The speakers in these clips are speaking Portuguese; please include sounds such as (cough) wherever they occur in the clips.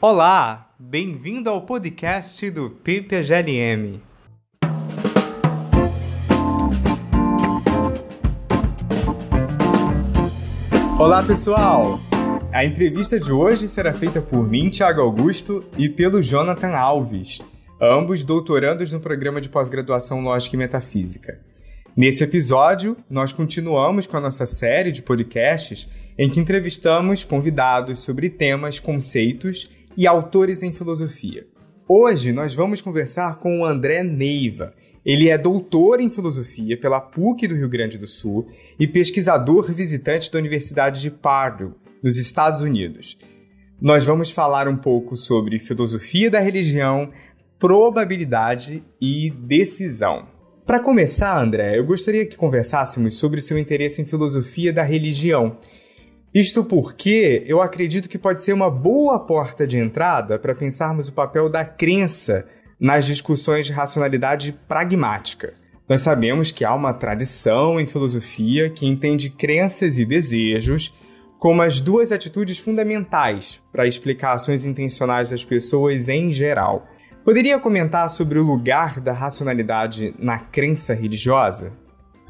Olá, bem-vindo ao podcast do PPGLM. Olá, pessoal! A entrevista de hoje será feita por mim, Thiago Augusto, e pelo Jonathan Alves, ambos doutorandos no programa de pós-graduação Lógica e Metafísica. Nesse episódio, nós continuamos com a nossa série de podcasts em que entrevistamos convidados sobre temas, conceitos e autores em filosofia. Hoje nós vamos conversar com o André Neiva. Ele é doutor em filosofia pela PUC do Rio Grande do Sul e pesquisador visitante da Universidade de Purdue, nos Estados Unidos. Nós vamos falar um pouco sobre filosofia da religião, probabilidade e decisão. Para começar, André, eu gostaria que conversássemos sobre seu interesse em filosofia da religião. Isto porque eu acredito que pode ser uma boa porta de entrada para pensarmos o papel da crença nas discussões de racionalidade pragmática. Nós sabemos que há uma tradição em filosofia que entende crenças e desejos como as duas atitudes fundamentais para explicar ações intencionais das pessoas em geral. Poderia comentar sobre o lugar da racionalidade na crença religiosa?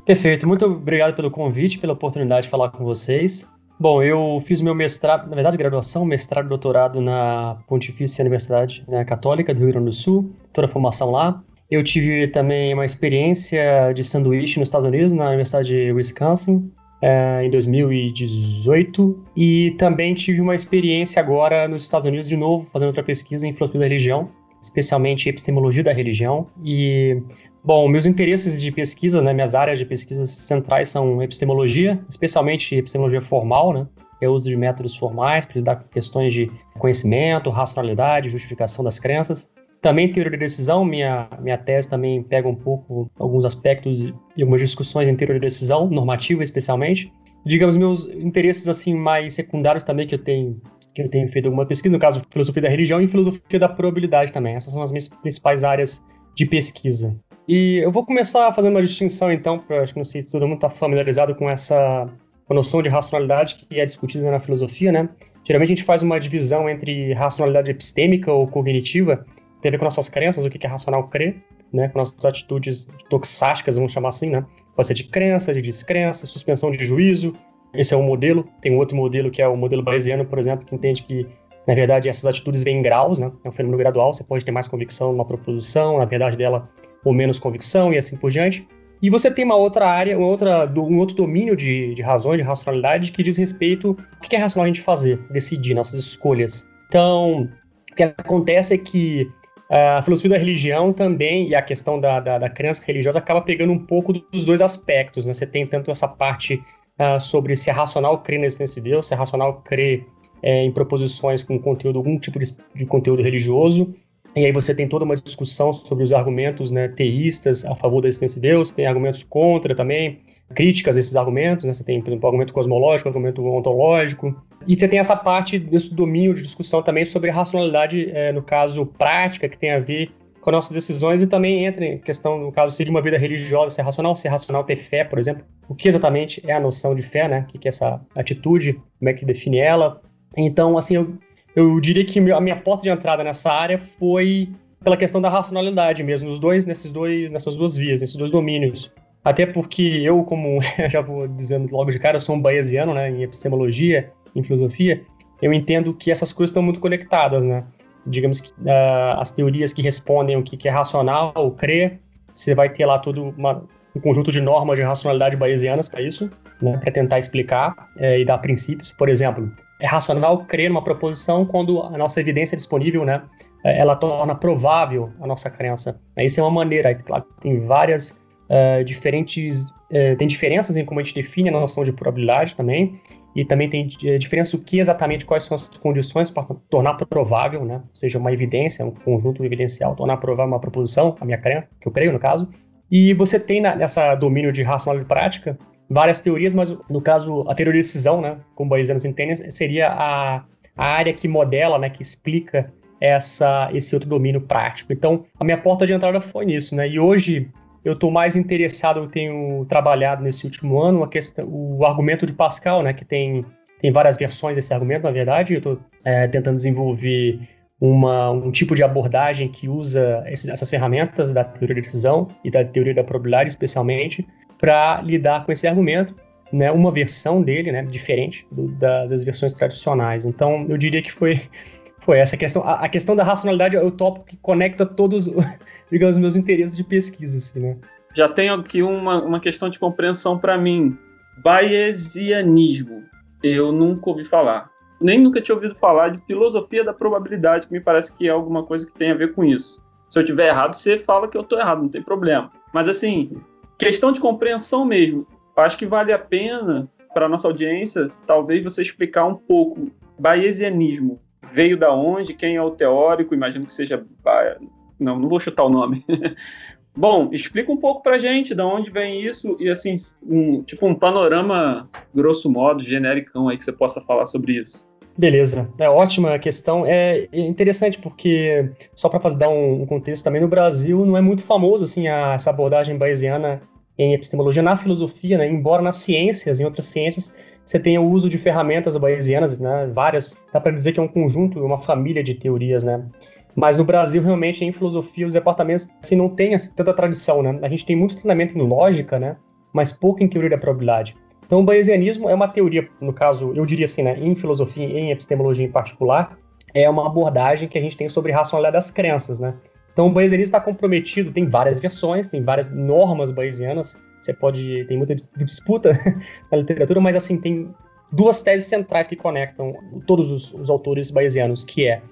Perfeito, muito obrigado pelo convite, pela oportunidade de falar com vocês. Bom, eu fiz meu mestrado, na verdade, graduação, mestrado e doutorado na Pontifícia Universidade né, Católica do Rio Grande do Sul, toda a formação lá. Eu tive também uma experiência de sanduíche nos Estados Unidos, na Universidade de Wisconsin, é, em 2018, e também tive uma experiência agora nos Estados Unidos, de novo, fazendo outra pesquisa em filosofia da religião, especialmente epistemologia da religião. E, bom, meus interesses de pesquisa, né, minhas áreas de pesquisa centrais são epistemologia, especialmente epistemologia formal, né, que é o uso de métodos formais para lidar com questões de conhecimento, racionalidade, justificação das crenças. Também teoria da decisão, minha, minha tese também pega um pouco alguns aspectos e algumas discussões em teoria da decisão, normativa especialmente. Digamos, meus interesses assim mais secundários também que eu tenho que eu tenho feito alguma pesquisa, no caso, filosofia da religião e filosofia da probabilidade também. Essas são as minhas principais áreas de pesquisa. E eu vou começar fazendo uma distinção, então, para acho que não sei se todo mundo está familiarizado com essa noção de racionalidade que é discutida na filosofia, né? Geralmente a gente faz uma divisão entre racionalidade epistêmica ou cognitiva, tem a ver com nossas crenças, o que é racional crer, né? Com nossas atitudes toxásticas, vamos chamar assim, né? Pode ser de crença, de descrença, suspensão de juízo, esse é um modelo. Tem outro modelo que é o modelo bayesiano, por exemplo, que entende que, na verdade, essas atitudes vêm em graus, né? É um fenômeno gradual. Você pode ter mais convicção numa proposição, na verdade dela, ou menos convicção, e assim por diante. E você tem uma outra área, uma outra, um outro domínio de, de razões, de racionalidade, que diz respeito ao que é racional a gente fazer, decidir, nossas escolhas. Então, o que acontece é que a filosofia da religião também, e a questão da, da, da crença religiosa, acaba pegando um pouco dos dois aspectos. Né? Você tem tanto essa parte uh, sobre se é racional crer na existência de Deus, se é racional crer é, em proposições com conteúdo, algum tipo de, de, conteúdo religioso. E aí você tem toda uma discussão sobre os argumentos né, teístas a favor da existência de Deus, tem argumentos contra também, críticas a esses argumentos, né? você tem, por exemplo, argumento cosmológico, argumento ontológico, e você tem essa parte desse domínio de discussão também sobre a racionalidade, é, no caso, prática, que tem a ver com nossas decisões e também entra em questão, no caso, seria uma vida religiosa ser racional, ser racional ter fé, por exemplo. O que exatamente é a noção de fé, né? O que é essa atitude, como é que define ela. Então, assim, eu, eu diria que a minha porta de entrada nessa área foi pela questão da racionalidade mesmo, nos dois, nesses dois, nessas duas vias, nesses dois domínios. Até porque eu, como (laughs) já vou dizendo logo de cara, eu sou um bayesiano, né, em epistemologia, em filosofia, eu entendo que essas coisas estão muito conectadas, né? digamos que uh, as teorias que respondem o que, que é racional ou crer, você vai ter lá todo uma, um conjunto de normas de racionalidade bayesianas para isso, né, para tentar explicar é, e dar princípios. Por exemplo, é racional crer numa proposição quando a nossa evidência disponível, né, eh, ela torna provável a nossa crença. Isso é uma maneira, claro, tem várias uh, diferentes, uh, tem diferenças em como a gente define a noção de probabilidade também, e também tem é, diferença o que exatamente, quais são as condições para tornar provável, né? Ou seja, uma evidência, um conjunto evidencial, tornar provável uma proposição, a minha crença, que eu creio no caso. E você tem nessa domínio de racionalidade prática várias teorias, mas no caso a teoria de decisão, né, como bayesianos entendem, seria a, a área que modela, né, que explica essa, esse outro domínio prático. Então, a minha porta de entrada foi nisso, né? E hoje eu estou mais interessado, eu tenho trabalhado nesse último ano a questão, o argumento de Pascal, né, que tem, tem várias versões desse argumento, na verdade. Eu estou é, tentando desenvolver uma, um tipo de abordagem que usa esses, essas ferramentas da teoria da decisão e da teoria da probabilidade, especialmente, para lidar com esse argumento, né, uma versão dele, né, diferente do, das, das, versões tradicionais. Então, eu diria que foi, (laughs) foi essa questão. A, a, questão da racionalidade é o tópico que conecta todos, (laughs) digamos, os meus interesses de pesquisa, assim, né. Já tenho aqui uma, uma questão de compreensão para mim. Bayesianismo. Eu nunca ouvi falar. Nem nunca tinha ouvido falar de filosofia da probabilidade, que me parece que é alguma coisa que tem a ver com isso. Se eu tiver errado, você fala que eu estou errado, não tem problema. Mas assim, questão de compreensão mesmo. Acho que vale a pena para nossa audiência, talvez você explicar um pouco Bayesianismo. Veio da onde? Quem é o teórico? Imagino que seja. Não, não vou chutar o nome. (laughs) Bom, explica um pouco pra gente de onde vem isso e assim, um, tipo um panorama grosso modo, genericão aí que você possa falar sobre isso. Beleza, é ótima questão. É interessante porque, só para dar um contexto também, no Brasil não é muito famoso assim a, essa abordagem bayesiana em epistemologia, na filosofia, né? embora nas ciências, em outras ciências, você tenha o uso de ferramentas bayesianas, né? várias, dá para dizer que é um conjunto, uma família de teorias, né? Mas no Brasil, realmente, em filosofia, os departamentos assim, não têm assim, tanta tradição, né? A gente tem muito treinamento em lógica, né? Mas pouco em teoria da probabilidade. Então, o bayesianismo é uma teoria, no caso, eu diria assim, né, em filosofia e em epistemologia em particular, é uma abordagem que a gente tem sobre racionalidade das crenças, né? Então, o bayesianismo está comprometido, tem várias versões, tem várias normas bayesianas, você pode, tem muita disputa (laughs) na literatura, mas assim, tem duas teses centrais que conectam todos os, os autores bayesianos, que é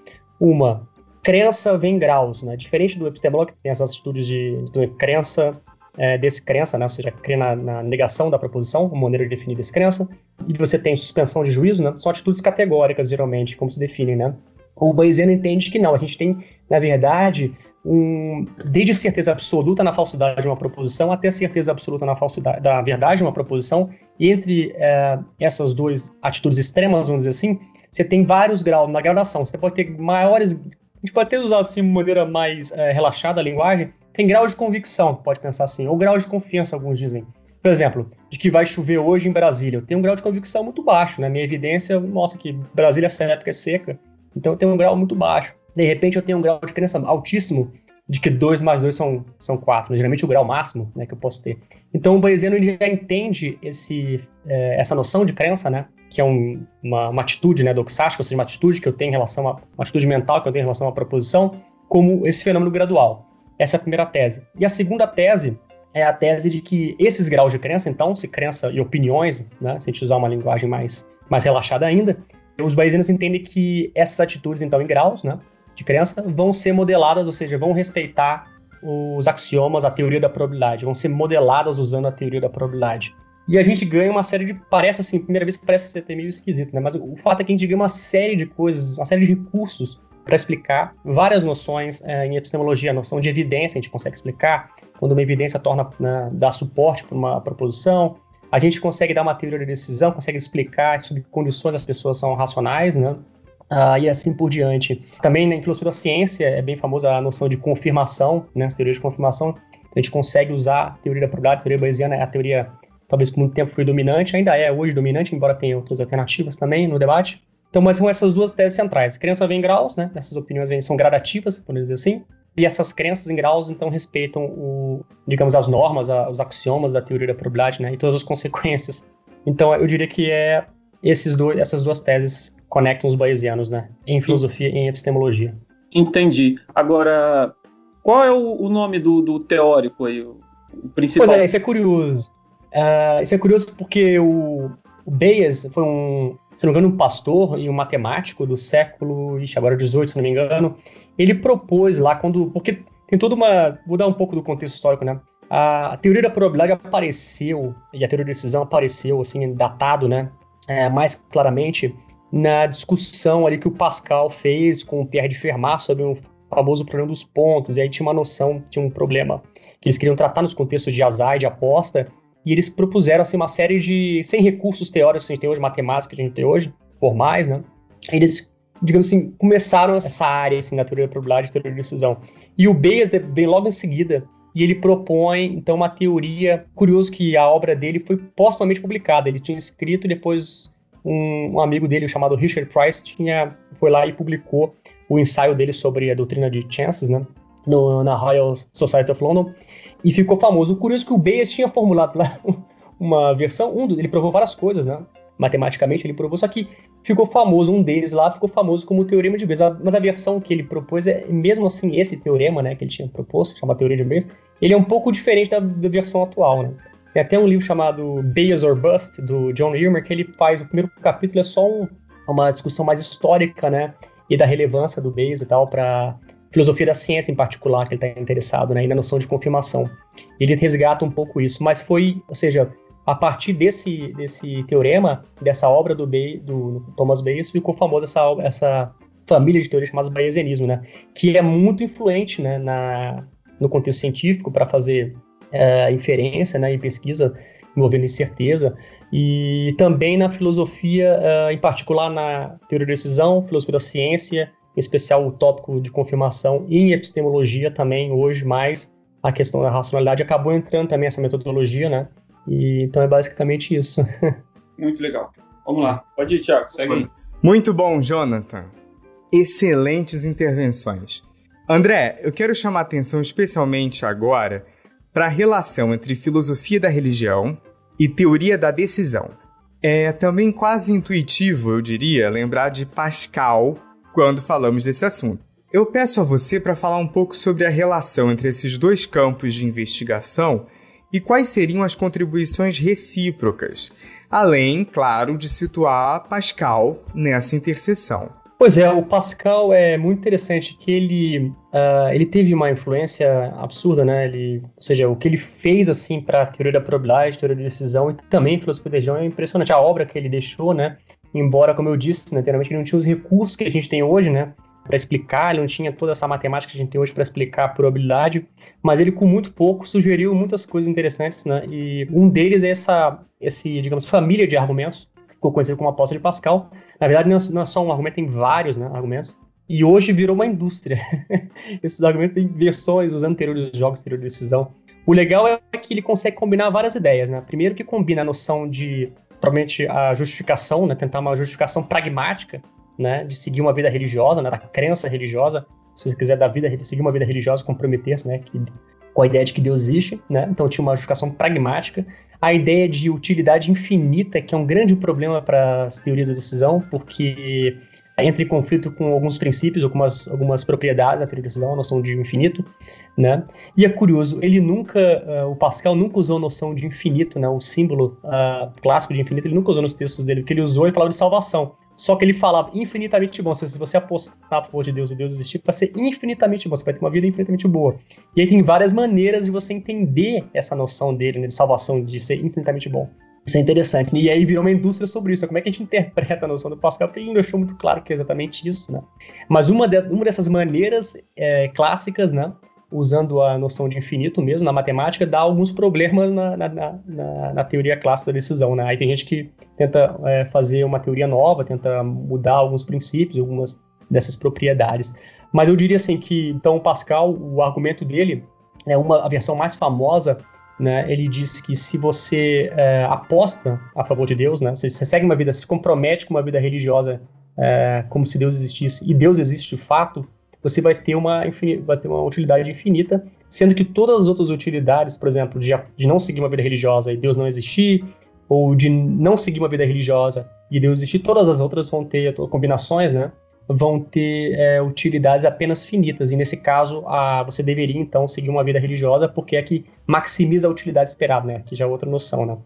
uma, crença vem em graus, né? Diferente do epistemológico, que tem essas atitudes de, de crença, é, descrença, né? Ou seja, crê na, na, negação da proposição, uma maneira de definir descrença. E você tem suspensão de juízo, né? São atitudes categóricas, geralmente, como se definem, né? O Bayesiano entende que não, a gente tem, na verdade, um, desde certeza absoluta na falsidade de uma proposição até certeza absoluta na falsidade da verdade de uma proposição, e entre é, essas duas atitudes extremas, vamos dizer assim, você tem vários graus na gradação. Você pode ter maiores a gente pode até usar assim de maneira mais é, relaxada a linguagem, tem grau de convicção, pode pensar assim, ou grau de confiança, alguns dizem. Por exemplo, de que vai chover hoje em Brasília. Eu tenho um grau de convicção muito baixo, né? Minha evidência mostra que Brasília essa época é seca, então eu tenho um grau muito baixo. De repente eu tenho um grau de crença altíssimo de que 2 mais 2 são, são 4, né? geralmente o grau máximo né, que eu posso ter. Então o Bayesiano já entende esse, é, essa noção de crença, né? que é um, uma, uma, atitude né, doxástica, ou seja, uma atitude que eu tenho em relação a uma atitude mental que eu tenho em relação a uma proposição, como esse fenômeno gradual. Essa é a primeira tese. E a segunda tese é a tese de que esses graus de crença, então, se crença e opiniões, né, se a gente usar uma linguagem mais, mais relaxada ainda, os bayesianos entendem que essas atitudes, então, em graus né, de crença, vão ser modeladas, ou seja, vão respeitar os axiomas, a teoria da probabilidade, vão ser modeladas usando a teoria da probabilidade. E a gente ganha uma série de. Parece assim, primeira vez que parece ser meio esquisito, né? Mas o fato é que a gente ganha uma série de coisas, uma série de recursos para explicar várias noções é, em epistemologia. A noção de evidência a gente consegue explicar, quando uma evidência torna, né, dá suporte para uma proposição. A gente consegue dar uma teoria de decisão, consegue explicar sob que condições as pessoas são racionais, né? Ah, e assim por diante. Também né, filosofia da ciência é bem famosa a noção de confirmação, né, as teorias de confirmação. A gente consegue usar a teoria da probabilidade, a teoria bayesiana é a teoria talvez por muito tempo foi dominante, ainda é hoje dominante, embora tenha outras alternativas também no debate. Então, mas são essas duas teses centrais. Crença vem em graus, né? Essas opiniões vêm, são gradativas, podemos dizer assim. E essas crenças em graus, então, respeitam, o, digamos, as normas, a, os axiomas da teoria da probabilidade, né? E todas as consequências. Então, eu diria que é esses dois, essas duas teses conectam os bayesianos, né? Em filosofia e em epistemologia. Entendi. Agora, qual é o, o nome do, do, teórico aí, o, o principal? Pois é, isso é curioso. Uh, isso é curioso porque o, o Bayes foi um, se não me engano, um pastor e um matemático do século, ixi, agora 18, se não me engano. Ele propôs lá quando, porque tem toda uma, vou dar um pouco do contexto histórico, né? A, a teoria da probabilidade apareceu e a teoria da decisão apareceu assim datado, né? É, mais claramente na discussão ali que o Pascal fez com o Pierre de Fermat sobre o famoso problema dos pontos. E aí tinha uma noção, tinha um problema que eles queriam tratar nos contextos de azar e de aposta e eles propuseram assim, uma série de. sem recursos teóricos que a gente tem hoje, matemática que a gente tem hoje, formais, né? Eles, digamos assim, começaram essa área assim, na teoria da probabilidade e teoria de decisão. E o Bayes vem logo em seguida e ele propõe, então, uma teoria. Curioso que a obra dele foi postumamente publicada. Ele tinha escrito e depois um, um, amigo dele, chamado Richard Price, tinha foi lá e publicou o ensaio dele sobre a doutrina de chances, né? No, na Royal Society of London, e ficou famoso. Curioso é que o Bayes tinha formulado lá (laughs) uma versão, um, ele provou várias coisas, né? Matematicamente ele provou, só que ficou famoso, um deles lá ficou famoso como o Teorema de Bayes. Mas a versão que ele propôs é, mesmo assim, esse teorema, né, que ele tinha proposto, chama Teoria de Bayes, ele é um pouco diferente da, da versão atual, né? Tem até um livro chamado Bayes or Bust, do John Ilmer, que ele faz, o primeiro capítulo é só um, uma discussão mais histórica, né, e da relevância do Bayes e tal para filosofia da ciência em particular, que ele está interessado, né, e na noção de confirmação. Ele resgata um pouco isso, mas foi, ou seja, a partir desse, desse teorema, dessa obra do, Bay, do Thomas Bayes, ficou famosa essa, essa família de teorias chamadas bayesianismo, né, que é muito influente né, na, no contexto científico para fazer é, inferência né, e pesquisa envolvendo incerteza, e também na filosofia, uh, em particular na teoria da decisão, filosofia da ciência, em especial o tópico de confirmação, e em epistemologia também, hoje mais a questão da racionalidade, acabou entrando também essa metodologia, né? E, então é basicamente isso. (laughs) Muito legal. Vamos lá. Pode ir, Thiago, segue aí. Muito bom, Jonathan. Excelentes intervenções. André, eu quero chamar a atenção especialmente agora para a relação entre filosofia da religião e teoria da decisão. É também quase intuitivo, eu diria, lembrar de Pascal quando falamos desse assunto. Eu peço a você para falar um pouco sobre a relação entre esses dois campos de investigação e quais seriam as contribuições recíprocas, além, claro, de situar Pascal nessa interseção. Pois é, o Pascal é muito interessante que ele, uh, ele teve uma influência absurda, né? Ele, ou seja, o que ele fez assim para a teoria da probabilidade, teoria da decisão e também filosofia da região é impressionante. A obra que ele deixou, né? Embora, como eu disse, né, ele não tinha os recursos que a gente tem hoje, né? Para explicar, ele não tinha toda essa matemática que a gente tem hoje para explicar a probabilidade, mas ele com muito pouco sugeriu muitas coisas interessantes, né? E um deles é essa, esse, digamos, família de argumentos ficou conhecido como aposta de Pascal. Na verdade, não é só um argumento, tem vários né, argumentos. E hoje virou uma indústria. (laughs) Esses argumentos têm versões dos jogos, teoria de decisão. O legal é que ele consegue combinar várias ideias, né? Primeiro que combina a noção de, provavelmente, a justificação, né? Tentar uma justificação pragmática, né? De seguir uma vida religiosa, né? Da crença religiosa. Se você quiser da vida, seguir uma vida religiosa, comprometer-se, né? Que, com a ideia de que Deus existe, né? Então tinha uma justificação pragmática a ideia de utilidade infinita, que é um grande problema para as teorias da decisão, porque entra em conflito com alguns princípios, algumas, algumas propriedades da teoria da decisão, a noção de infinito, né? E é curioso, ele nunca, uh, o Pascal nunca usou a noção de infinito, né? O símbolo uh, clássico de infinito, ele nunca usou nos textos dele, o que ele usou, ele falava de salvação. Só que ele falava infinitamente bom. Se você apostar a favor de Deus e Deus existir, vai ser infinitamente bom. Você vai ter uma vida infinitamente boa. E aí tem várias maneiras de você entender essa noção dele, né, de salvação, de ser infinitamente bom. Isso é interessante. E aí virou uma indústria sobre isso. Como é que a gente interpreta a noção do Pascal? Porque ele não deixou muito claro que é exatamente isso, né? Mas uma, de, uma dessas maneiras é, clássicas, né? usando a noção de infinito mesmo na matemática, dá alguns problemas na, na, na, na teoria clássica da decisão. Né? Aí tem gente que tenta é, fazer uma teoria nova, tenta mudar alguns princípios, algumas dessas propriedades. Mas eu diria assim que, então, o Pascal, o argumento dele, é uma, a versão mais famosa, né, ele diz que se você é, aposta a favor de Deus, né, se você segue uma vida, se compromete com uma vida religiosa é, como se Deus existisse, e Deus existe de fato, você vai ter uma, vai ter uma utilidade infinita, sendo que todas as outras utilidades, por exemplo, de, de não seguir uma vida religiosa e Deus não existir, ou de não seguir uma vida religiosa e Deus existir, todas as outras vão ter combinações, né? Vão ter é, utilidades apenas finitas. E nesse caso, a, você deveria então seguir uma vida religiosa, porque é que maximiza a utilidade esperada, né? Que já é outra noção, né?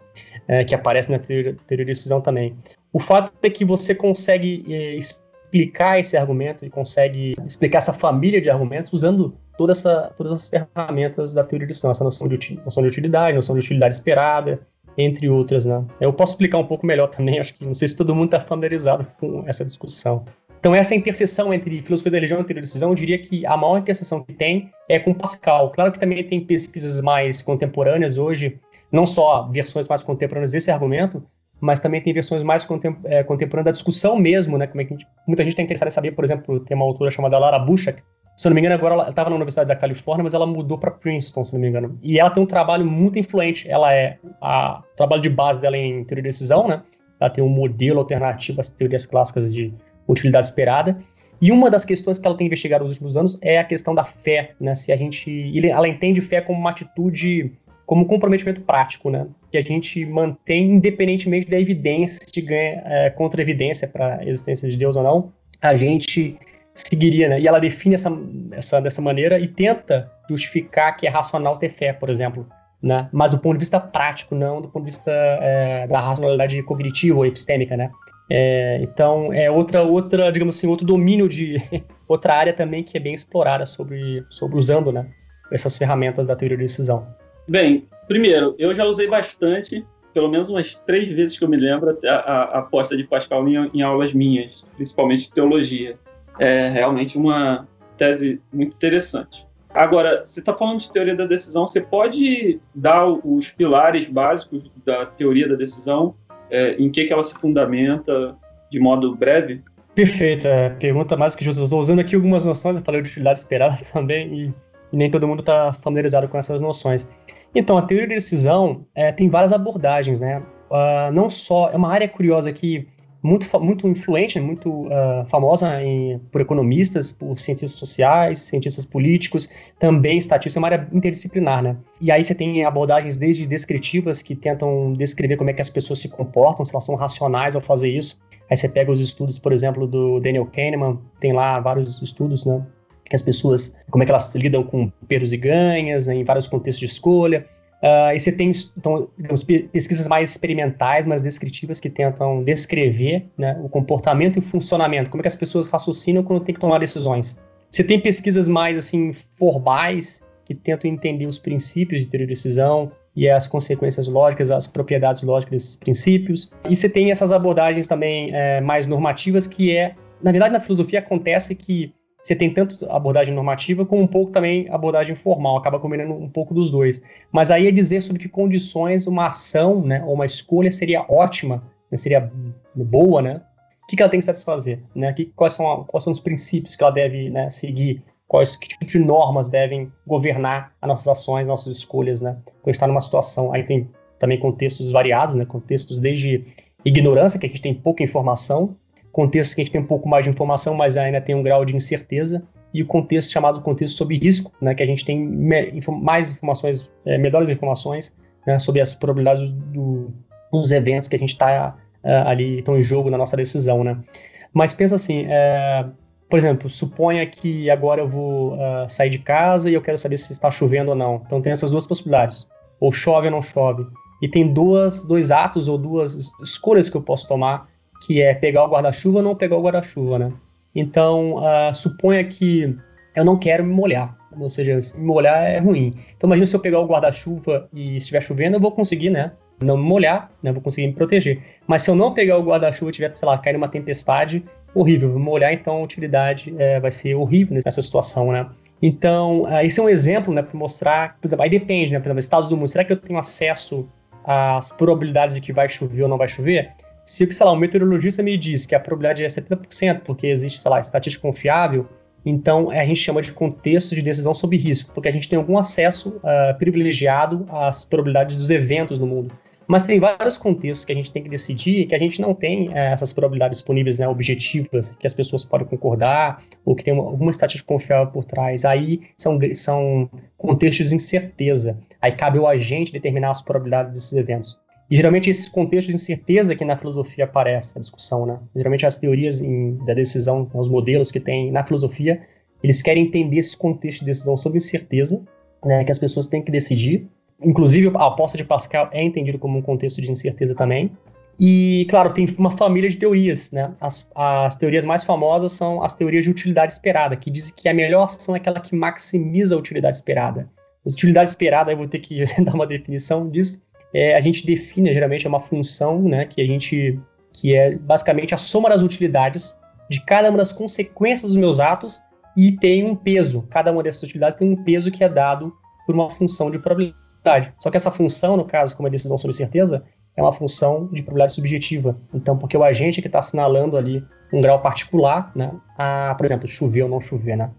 É, que aparece na teoria, de decisão também. O fato é que você consegue é, explicar esse argumento e consegue explicar essa família de argumentos usando toda essa, todas as ferramentas da teoria de decisão, essa noção de, noção de utilidade, noção de utilidade esperada, entre outras, né? Eu posso explicar um pouco melhor também, (laughs) acho que não sei se todo mundo está familiarizado com essa discussão. Então, essa interseção entre filosofia da religião e teoria de decisão, eu diria que a maior interseção que tem é com Pascal. Claro que também tem pesquisas mais contemporâneas hoje, não só versões mais contemporâneas desse argumento, mas também tem versões mais é, contemporâneas da discussão mesmo, né? Como é que gente, muita gente está interessada em saber, por exemplo, tem uma autora chamada Lara Buchak, se não me engano, agora ela estava na Universidade da Califórnia, mas ela mudou para Princeton, se não me engano. E ela tem um trabalho muito influente. Ela é a, o trabalho de base dela é em teoria de decisão, né? Ela tem um modelo alternativo às teorias clássicas de utilidade esperada. E uma das questões que ela tem investigado nos últimos anos é a questão da fé, né? Se a gente, ela entende fé como uma atitude, como um comprometimento prático, né? Que a gente mantém independentemente da evidência, se ganha é, contra-evidência para a existência de Deus ou não, a gente seguiria, né? E ela define essa, essa dessa maneira e tenta justificar que é racional ter fé, por exemplo, né? Mas do ponto de vista prático, não do ponto de vista é, da racionalidade cognitiva ou epistêmica, né? É, então, é outra, outra, digamos assim, outro domínio de (laughs) outra área também que é bem explorada sobre, sobre usando, né, essas ferramentas da teoria de decisão. Bem, primeiro, eu já usei bastante, pelo menos umas três vezes que eu me lembro, a, aposta de Pascal em, em aulas minhas, principalmente de teologia. É realmente uma tese muito interessante. Agora, você está falando de teoria da decisão, você pode dar os pilares básicos da teoria da decisão é, em que, que ela se fundamenta de modo breve? Perfeito, é, pergunta mais que justa. Estou usando aqui algumas noções, eu falei de utilidade esperada (laughs) também, e, e nem todo mundo está familiarizado com essas noções. Então, a teoria de decisão é, tem várias abordagens, né? Uh, não só, é uma área curiosa que muito, muito influente, né, muito uh, famosa em, por economistas, por cientistas sociais, cientistas políticos, também estatística, é uma área interdisciplinar, né? E aí você tem abordagens desde descritivas, que tentam descrever como é que as pessoas se comportam, se elas são racionais ao fazer isso. Aí você pega os estudos, por exemplo, do Daniel Kahneman, tem lá vários estudos, né? Que as pessoas, como é que elas lidam com perdas e ganhas, né, em vários contextos de escolha. Uh, e você tem então, pesquisas mais experimentais, mais descritivas, que tentam descrever né, o comportamento e o funcionamento, como é que as pessoas raciocinam quando tem que tomar decisões. Você tem pesquisas mais assim formais, que tentam entender os princípios de teoria de decisão e as consequências lógicas, as propriedades lógicas desses princípios. E você tem essas abordagens também é, mais normativas, que é, na verdade, na filosofia acontece que você tem tanto abordagem normativa como um pouco também abordagem formal, acaba combinando um pouco dos dois. Mas aí é dizer sobre que condições uma ação, né, ou uma escolha seria ótima, né, seria boa, né? O que, que ela tem que satisfazer, né? Que, quais, são, quais são os princípios que ela deve né, seguir, quais que tipo de normas devem governar as nossas ações, nossas escolhas, né? Quando está numa situação, aí tem também contextos variados, né? Contextos desde ignorância, que a gente tem pouca informação, contextos que a gente tem um pouco mais de informação, mas ainda tem um grau de incerteza, e o contexto chamado contexto sob risco, né, que a gente tem mais informações, é, melhores informações né, sobre as probabilidades do, dos eventos que a gente está é, ali, estão em jogo na nossa decisão, né. Mas pensa assim, é, por exemplo, suponha que agora eu vou uh, sair de casa e eu quero saber se está chovendo ou não. Então tem essas duas possibilidades, ou chove ou não chove. E tem duas, dois atos ou duas escolhas que eu posso tomar que é pegar o guarda-chuva ou não pegar o guarda-chuva, né? Então, uh, suponha que eu não quero me molhar, ou seja, me molhar é ruim. Então, imagina se eu pegar o guarda-chuva e estiver chovendo, eu vou conseguir, né? Não me molhar, né? Vou conseguir me proteger. Mas se eu não pegar o guarda-chuva e tiver, sei lá, cair numa tempestade, horrível. Vou molhar, então a utilidade é, vai ser horrível nessa situação, né? Então, uh, esse é um exemplo, né, para mostrar, por exemplo, aí depende, né? Por exemplo, estados do mundo, será que eu tenho acesso às probabilidades de que vai chover ou não vai chover? Se, sei lá, um meteorologista me diz que a probabilidade é 70%, porque existe, sei lá, estatística confiável, então a gente chama de contexto de decisão sob risco, porque a gente tem algum acesso uh, privilegiado às probabilidades dos eventos no mundo. Mas tem vários contextos que a gente tem que decidir que a gente não tem uh, essas probabilidades disponíveis, né, objetivas, que as pessoas podem concordar, ou que tem uma, alguma estatística confiável por trás. Aí são, são contextos de incerteza. Aí cabe ao agente determinar as probabilidades desses eventos. E geralmente esse contexto de incerteza que na filosofia aparece a discussão, né? Geralmente as teorias em, da decisão, os modelos que tem na filosofia, eles querem entender esse contexto de decisão sobre incerteza, né, que as pessoas têm que decidir. Inclusive a aposta de Pascal é entendido como um contexto de incerteza também. E, claro, tem uma família de teorias, né? As, as teorias mais famosas são as teorias de utilidade esperada, que dizem que a melhor ação é aquela que maximiza a utilidade esperada. Utilidade esperada, eu vou ter que (laughs) dar uma definição disso, é, a gente define, geralmente, é uma função, né, que a gente, que é basicamente a soma das utilidades de cada uma das consequências dos meus atos e tem um peso. Cada uma dessas utilidades tem um peso que é dado por uma função de probabilidade. Só que essa função, no caso, como a decisão sobre certeza, é uma função de probabilidade subjetiva. Então, porque o agente é que está assinalando ali um grau particular, né, a, por exemplo, chover ou não chover, né.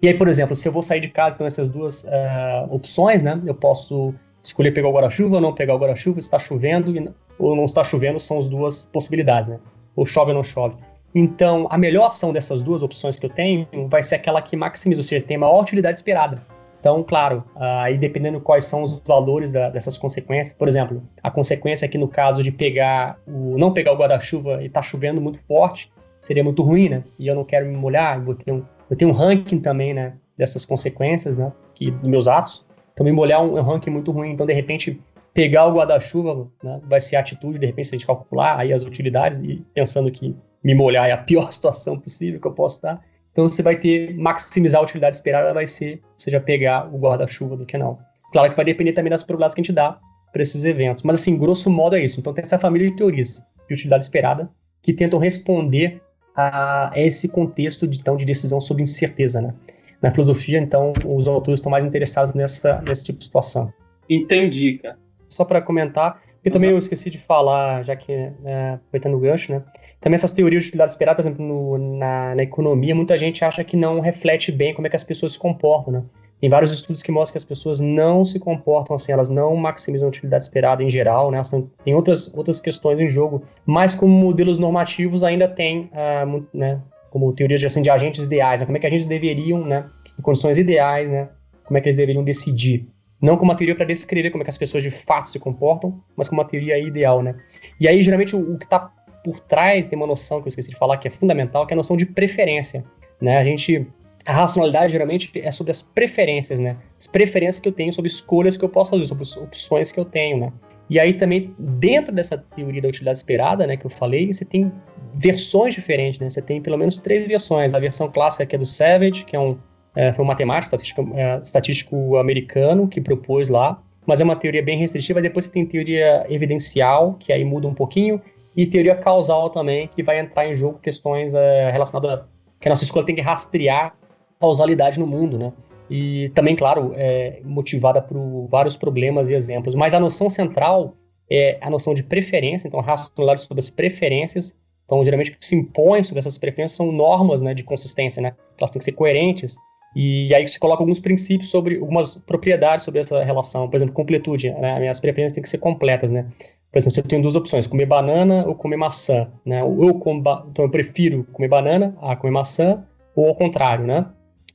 E aí, por exemplo, se eu vou sair de casa, então essas duas uh, opções, né, eu posso escolher pegar o guarda-chuva ou não pegar o guarda-chuva, está chovendo ou não está chovendo, são as duas possibilidades, né? Ou chove ou não chove. Então, a melhor ação dessas duas opções que eu tenho vai ser aquela que maximiza, ou seja, tem maior utilidade esperada. Então, claro, aí dependendo quais são os valores da, dessas consequências, por exemplo, a consequência aqui no caso de pegar o não pegar o guarda-chuva e tá chovendo muito forte, seria muito ruim, né? E eu não quero me molhar, vou ter um, eu tenho um ranking também, né, dessas consequências, né, que dos meus atos. Me molhar um, é um ranking muito ruim, então de repente pegar o guarda-chuva né, vai ser a atitude, de repente, se a gente calcular aí as utilidades e pensando que me molhar é a pior (laughs) situação possível que eu posso estar. Então você vai ter, maximizar a utilidade esperada vai ser, seja pegar o guarda-chuva do não. Claro que vai depender também das probabilidades que a gente dá para esses eventos. Mas assim, grosso modo é isso. Então tem essa família de teorias de utilidade esperada que tentam responder a esse contexto de, então, de decisão sobre incerteza, né? Na filosofia, então, os autores estão mais interessados nessa, nesse tipo de situação. Entendi, cara só para comentar, e também eu esqueci de falar, já que, é, aproveitando o gancho, né? Também essas teorias de utilidade esperada, por exemplo, no, na, na, economia, muita gente acha que não reflete bem como é que as pessoas se comportam, né? Tem vários estudos que mostram que as pessoas não se comportam assim, elas não maximizam a utilidade esperada em geral, né? Tem outras, outras questões em jogo, mas como modelos normativos ainda tem, uh, né? Como teorias de, assim, de agentes ideais, né? Como é que agentes deveriam, né? Em condições ideais, né? Como é que eles deveriam decidir. Não como uma teoria para descrever como é que as pessoas de fato se comportam, mas como uma teoria ideal, né? E aí, geralmente, o, o que está por trás tem uma noção que eu esqueci de falar que é fundamental, que é a noção de preferência, né? A gente a racionalidade geralmente é sobre as preferências, né? As preferências que eu tenho sobre escolhas que eu posso fazer, sobre opções que eu tenho, né? E aí também, dentro dessa teoria da utilidade esperada, né, que eu falei, você tem versões diferentes, né? Você tem pelo menos três versões. A versão clássica que é do Savage, que é um é, foi um matemático, estatístico, é, estatístico americano que propôs lá, mas é uma teoria bem restritiva. Depois você tem teoria evidencial, que aí muda um pouquinho, e teoria causal também, que vai entrar em jogo questões é, relacionadas a, que a nossa escola tem que rastrear causalidade no mundo, né? E também, claro, é motivada por vários problemas e exemplos. Mas a noção central é a noção de preferência, então racionalidade sobre as preferências. Então, geralmente, o que se impõe sobre essas preferências são normas né, de consistência, né? Elas têm que ser coerentes e aí você coloca alguns princípios sobre algumas propriedades sobre essa relação. Por exemplo, completude. Né? As preferências têm que ser completas, né? Por exemplo, você tem duas opções, comer banana ou comer maçã, né? Eu como então eu prefiro comer banana a comer maçã ou ao contrário, né?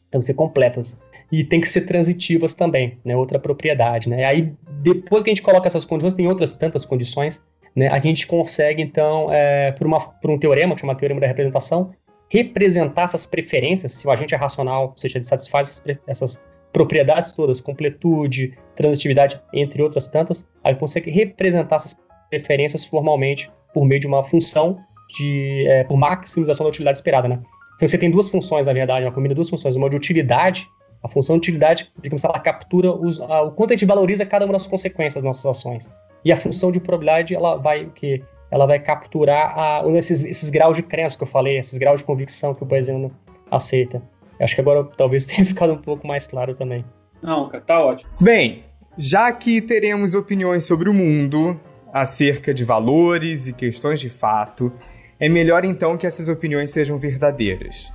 Então, ser completas. E tem que ser transitivas também, né? Outra propriedade, né? Aí, depois que a gente coloca essas condições, tem outras tantas condições, né? A gente consegue, então, é, por, uma, por um teorema, que chama teorema da representação, representar essas preferências, se o agente é racional, ou seja, ele satisfaz essas, propriedades todas, completude, transitividade, entre outras tantas, aí consegue representar essas preferências formalmente por meio de uma função de é, por maximização da utilidade esperada, né? Então você tem duas funções, na verdade, uma combina duas funções, uma de utilidade, a função de utilidade, digamos, ela captura os, a, o quanto a gente valoriza cada uma das consequências das nossas ações. E a função de probabilidade, ela vai o que ela vai capturar a, esses, esses graus de crença que eu falei, esses graus de convicção que o Bayesiano aceita. Acho que agora (laughs) talvez tenha ficado um pouco mais claro também. Não, cara, tá ótimo. Bem, já que teremos opiniões sobre o mundo, acerca de valores e questões de fato, é melhor então que essas opiniões sejam verdadeiras.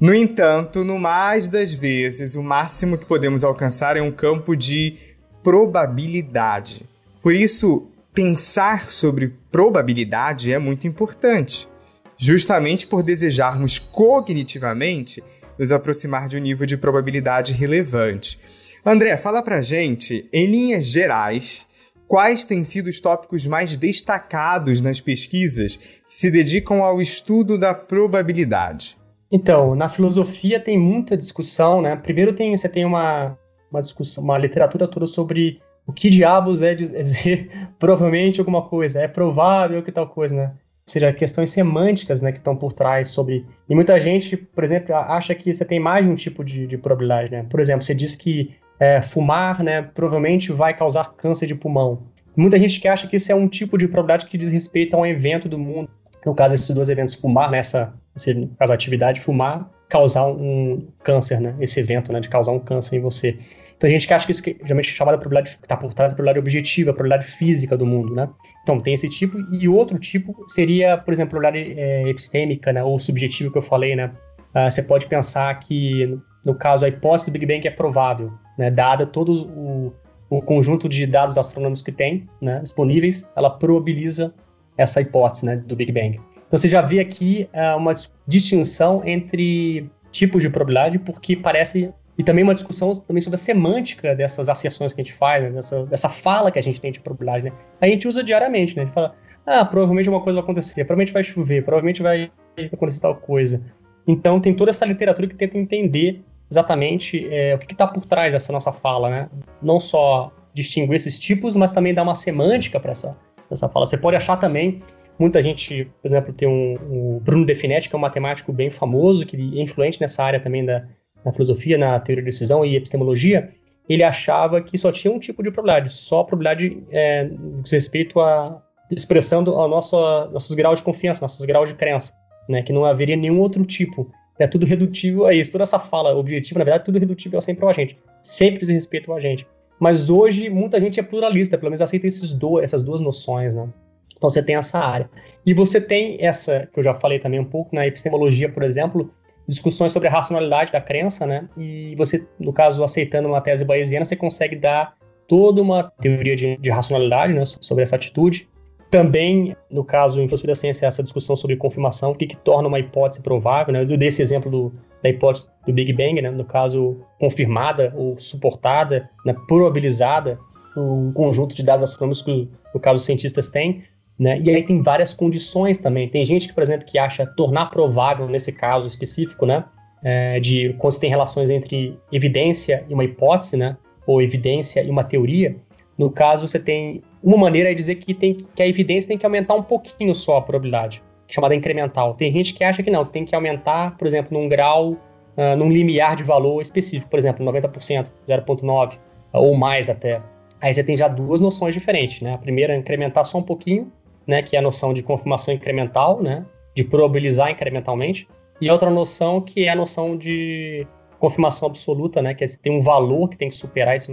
No entanto, no mais das vezes, o máximo que podemos alcançar é um campo de probabilidade. Por isso, pensar sobre probabilidade é muito importante, justamente por desejarmos cognitivamente nos aproximar de um nível de probabilidade relevante. André, fala pra gente, em linhas gerais, quais têm sido os tópicos mais destacados nas pesquisas que se dedicam ao estudo da probabilidade? Então, na filosofia tem muita discussão, né? Primeiro tem, você tem uma, uma discussão, uma literatura toda sobre o que diabos é (laughs) dizer provavelmente alguma coisa, é provável que tal coisa, né? Ou seja, questões semânticas né, que estão por trás sobre. E muita gente, por exemplo, acha que você tem mais de um tipo de, de probabilidade, né? Por exemplo, você diz que é, fumar né, provavelmente vai causar câncer de pulmão. Muita gente que acha que isso é um tipo de probabilidade que diz respeito a um evento do mundo. No caso, esses dois eventos, fumar, nessa, no caso, a atividade, fumar, causar um câncer, né? Esse evento, né? De causar um câncer em você. Então a gente que acha que isso que geralmente é chamada probabilidade que está por trás da probabilidade objetiva, a probabilidade física do mundo, né? Então tem esse tipo e outro tipo seria, por exemplo, a probabilidade é, epistêmica, né? Ou subjetiva que eu falei, né? Uh, você pode pensar que no caso a hipótese do Big Bang é provável, né? Dada todo o, o conjunto de dados astronômicos que tem, né? Disponíveis, ela probabiliza essa hipótese, né? Do Big Bang. Então você já vê aqui uh, uma distinção entre tipos de probabilidade, porque parece e também uma discussão também sobre a semântica dessas asserções que a gente faz, né? dessa, dessa fala que a gente tem de probabilidade, né? A gente usa diariamente, né? A gente fala, ah, provavelmente uma coisa vai acontecer, provavelmente vai chover, provavelmente vai acontecer tal coisa. Então tem toda essa literatura que tenta entender exatamente é, o que está por trás dessa nossa fala, né? Não só distinguir esses tipos, mas também dar uma semântica para essa, essa fala. Você pode achar também, muita gente, por exemplo, tem um, o Bruno Definetti, que é um matemático bem famoso, que é influente nessa área também da, na filosofia, na teoria de decisão e epistemologia, ele achava que só tinha um tipo de probabilidade, só probabilidade é, com respeito à expressão do ao nosso, nossos graus de confiança, nossos graus de crença, né, que não haveria nenhum outro tipo. É tudo redutível a isso. Toda essa fala objetiva, na verdade, tudo redutível sempre ao agente. Sempre diz respeito ao agente. Mas hoje, muita gente é pluralista, pelo menos aceita esses do, essas duas noções, né? Então você tem essa área. E você tem essa, que eu já falei também um pouco, na epistemologia, por exemplo, discussões sobre a racionalidade da crença, né? E você, no caso, aceitando uma tese bayesiana, você consegue dar toda uma teoria de, de racionalidade, né, sobre essa atitude. Também, no caso, em filosofia da ciência, essa discussão sobre confirmação, o que, que torna uma hipótese provável, né? Eu dei esse exemplo do, da hipótese do Big Bang, né? No caso, confirmada ou suportada, né? probabilizada, um conjunto de dados astronômicos que, no caso, os cientistas têm, né? E aí tem várias condições também. Tem gente que, por exemplo, que acha tornar provável, nesse caso específico, né, é, de quando você tem relações entre evidência e uma hipótese, né, ou evidência e uma teoria. No caso, você tem uma maneira de dizer que, tem, que a evidência tem que aumentar um pouquinho só a probabilidade, chamada incremental. Tem gente que acha que não, tem que aumentar, por exemplo, num grau, uh, num limiar de valor específico, por exemplo, 90%, 0,9% uh, ou mais até. Aí você tem já duas noções diferentes, né? A primeira é incrementar só um pouquinho, né, que é a noção de confirmação incremental, né, de probabilizar incrementalmente, e outra noção que é a noção de confirmação absoluta, né, que é, tem um valor que tem que superar esse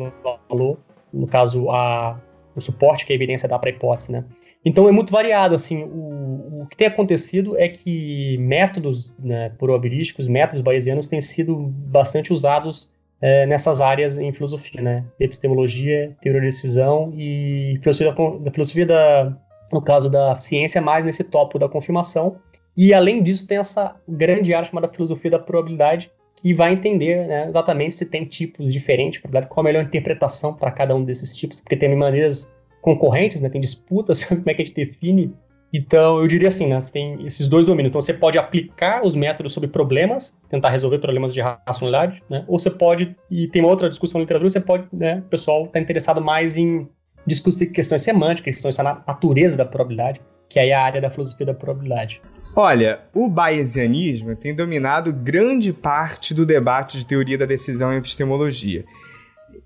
valor, no caso a, o suporte que a evidência dá para a hipótese, né. Então é muito variado, assim, o, o que tem acontecido é que métodos né, probabilísticos, métodos bayesianos têm sido bastante usados é, nessas áreas em filosofia, né, epistemologia, teoria da decisão e filosofia da, filosofia da no caso da ciência, mais nesse tópico da confirmação. E além disso, tem essa grande área chamada filosofia da probabilidade, que vai entender né, exatamente se tem tipos diferentes, qual a melhor interpretação para cada um desses tipos, porque tem maneiras concorrentes, né, tem disputas, (laughs) como é que a gente define. Então, eu diria assim, né, você tem esses dois domínios. Então, você pode aplicar os métodos sobre problemas, tentar resolver problemas de racionalidade, né, ou você pode, e tem uma outra discussão na literatura, você pode, né, o pessoal está interessado mais em discutir questões semânticas, questões da natureza da probabilidade, que aí é a área da filosofia da probabilidade. Olha, o bayesianismo tem dominado grande parte do debate de teoria da decisão em epistemologia.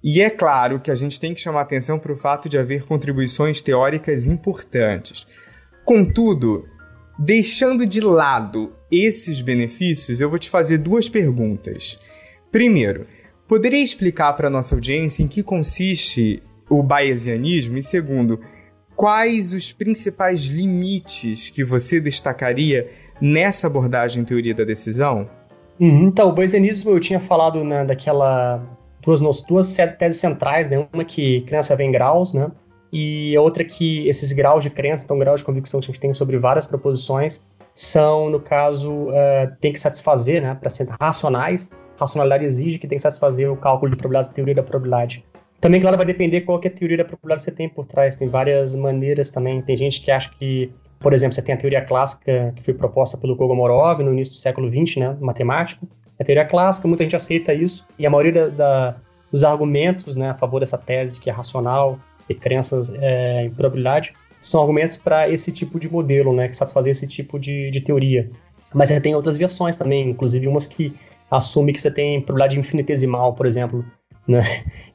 E é claro que a gente tem que chamar atenção para o fato de haver contribuições teóricas importantes. Contudo, deixando de lado esses benefícios, eu vou te fazer duas perguntas. Primeiro, poderia explicar para nossa audiência em que consiste o bayesianismo? E segundo, quais os principais limites que você destacaria nessa abordagem teoria da decisão? Uhum, então, o bayesianismo eu tinha falado né, daquela duas, duas teses centrais, né? Uma que crença vem em graus, né? E outra que esses graus de crença, então graus de convicção que a gente tem sobre várias proposições, são, no caso, uh, tem que satisfazer, né? Para ser racionais, racionalidade exige que tem que satisfazer o cálculo de probabilidade, teoria da probabilidade. Também, claro, vai depender qual que é a teoria da probabilidade que você tem por trás. Tem várias maneiras também. Tem gente que acha que, por exemplo, você tem a teoria clássica que foi proposta pelo Kogomorov no início do século XX, né, matemático. A teoria clássica, muita gente aceita isso. E a maioria da, da, dos argumentos né, a favor dessa tese que é racional e crenças é, em probabilidade são argumentos para esse tipo de modelo, né, que satisfazer esse tipo de, de teoria. Mas você tem outras versões também, inclusive umas que assumem que você tem probabilidade infinitesimal, por exemplo, né?